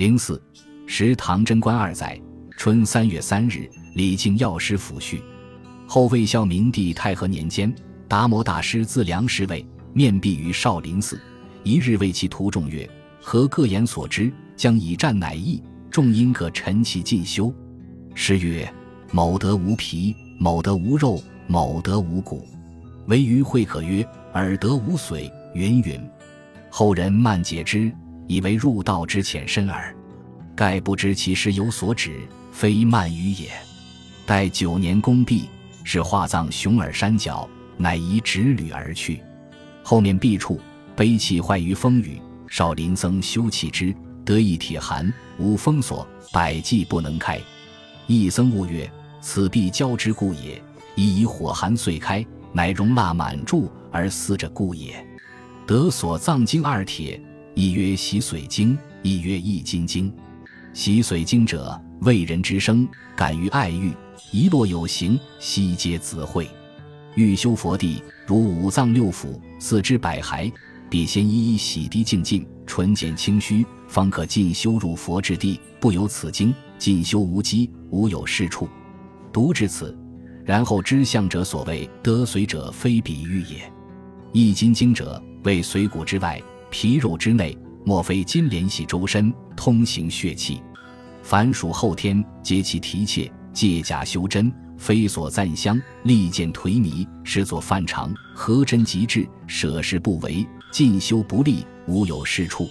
零四，时唐贞观二载春三月三日，李靖药师抚恤。后魏孝明帝太和年间，达摩大师自梁时位，面壁于少林寺。一日为其徒众曰：“何各言所知？将以战乃易。众因可陈其进修。”师曰：“某德无皮，某德无肉，某德无骨。唯余会可曰：‘尔德无髓。’云云。后人慢解之。”以为入道之浅深耳，盖不知其师有所指，非慢语也。待九年功毕，是化葬熊耳山脚，乃移直履而去。后面壁处碑器坏于风雨，少林僧修葺之，得一铁函，无封锁，百计不能开。一僧悟曰：“此必交之故也。”已以火寒碎开，乃容蜡满柱而撕者故也。得所藏经二帖。一曰洗髓经，一曰易筋经。洗髓经者，为人之生，感于爱欲，一落有形，悉皆自会。欲修佛地，如五脏六腑、四肢百骸，必先一一洗涤净尽，纯简清虚，方可进修入佛之地。不有此经，进修无机，无有是处。读至此，然后知相者所谓得髓者，非比喻也。易筋经者，为髓骨之外。皮肉之内，莫非金莲系周身，通行血气。凡属后天，皆其提切，借假修真，非所赞香，利剑颓靡，实作犯常。合真极致，舍事不为，进修不利，无有是处。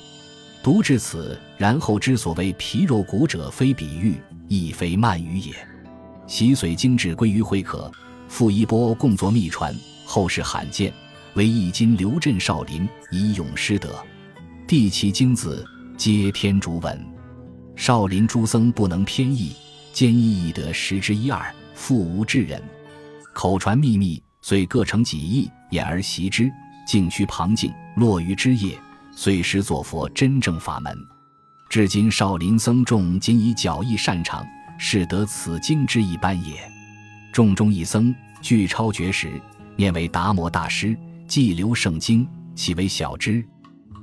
读至此，然后之所谓皮肉骨者，非比喻，亦非慢语也。洗髓精致归于慧可，傅一波共作秘传，后世罕见。为一今留镇少林，以永师德。地其经字，皆天竺文。少林诸僧不能偏译，兼译亦得十之一二，复无智人。口传秘密，遂各成己意，演而习之，径趋旁静，落于枝叶，遂实作佛真正法门。至今少林僧众仅以脚意擅长，是得此经之一般也。众中一僧具超绝时，念为达摩大师。既留圣经，岂为小之？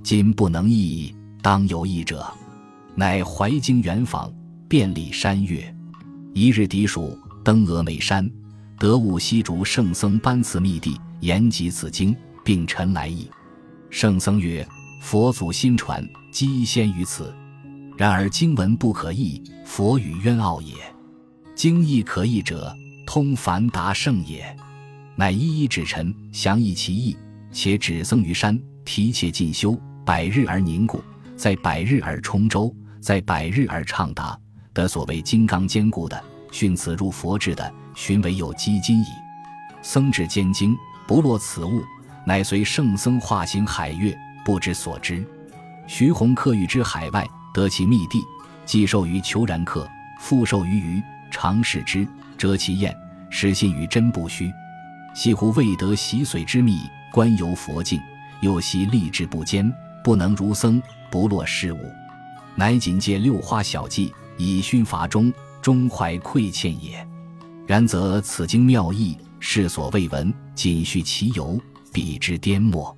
今不能译，当有译者。乃怀经远访，遍历山岳。一日敌蜀，登峨眉山，得悟西竹圣僧班次密地，言及此经，并陈来意。圣僧曰：“佛祖心传，机先于此。然而经文不可译，佛语渊奥也。经义可译者，通凡达圣也。”乃一一指陈，详议其意，且指僧于山，提切进修，百日而凝固，在百日而充周，在百日而畅达，得所谓金刚坚固的，训此入佛智的，寻为有基金矣。僧至兼精，不落此物，乃随圣僧化行海月，不知所知。徐弘客欲之海外，得其密地，既授于虬髯客，复授于鱼，常视之，遮其焰，实信于真不虚。西乎未得洗髓之秘，观游佛境，又习立志不坚，不能如僧，不落事物，乃仅借六花小技，以熏法中，终怀愧欠也。然则此经妙义，世所未闻，仅叙其由，彼之颠末。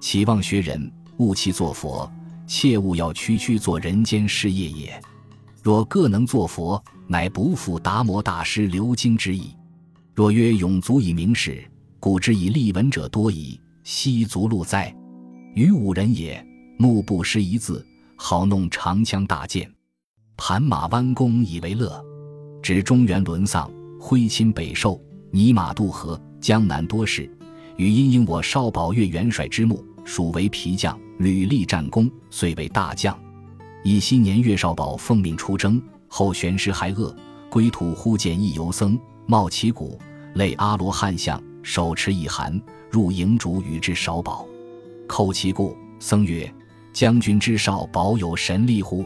祈望学人，勿其作佛，切勿要区区做人间事业也。若各能作佛，乃不负达摩大师留经之意。若曰永足以明史，古之以立文者多矣。昔足禄哉？于五人也，目不识一字，好弄长枪大剑，盘马弯弓以为乐。指中原沦丧，挥亲北狩，泥马渡河，江南多事。与因应我少保岳元帅之墓，属为皮将，屡立战功，遂为大将。以昔年岳少保奉命出征，后玄师还恶，归途忽见一游僧，冒其鼓。类阿罗汉相，手持一函，入营主与之少保，叩其故。僧曰：“将军之少保有神力乎？”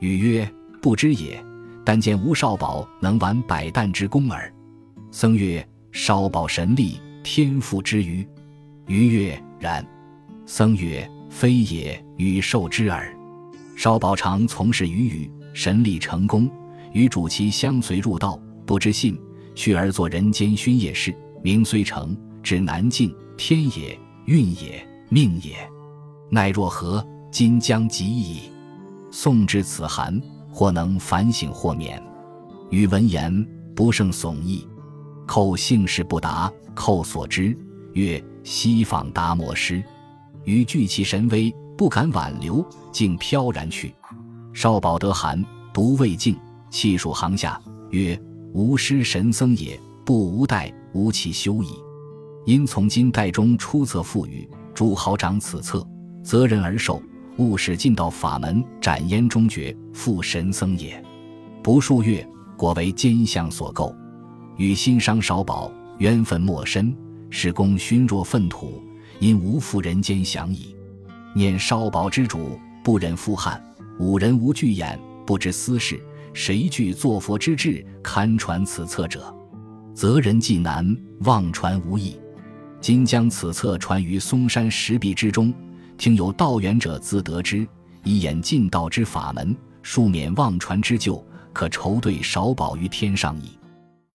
语曰：“不知也。但见吴少保能挽百担之功耳。”僧曰：“少保神力，天赋之余。”余曰：“然。”僧曰：“非也，与受之耳。少保常从事于语，神力成功，与主其相随入道，不知信。”去而作人间勋业事，名虽成，至难尽。天也，运也，命也，奈若何？今将及矣。送至此函，或能反省，或免。余闻言，不胜悚意。寇姓氏不答，寇所知曰：“西访达摩师。”余惧其神威，不敢挽留，竟飘然去。少保得函，读未尽，气数行下，曰：“吾师神僧也，不无代，无其修矣。因从今代中出册赋予诸豪长此策，择人而受，勿使进到法门斩焉终绝，复神僧也。”不数月，果为奸相所购。与心伤少保，冤愤莫深，使公勋若粪土。因无复人间享矣，念少保之主，不忍负汉，五人无惧眼，不知私事，谁具作佛之志，堪传此册者？则人既难，妄传无益。今将此册传于嵩山石壁之中，听有道远者自得之，以演尽道之法门，庶免妄传之咎，可酬对少保于天上矣。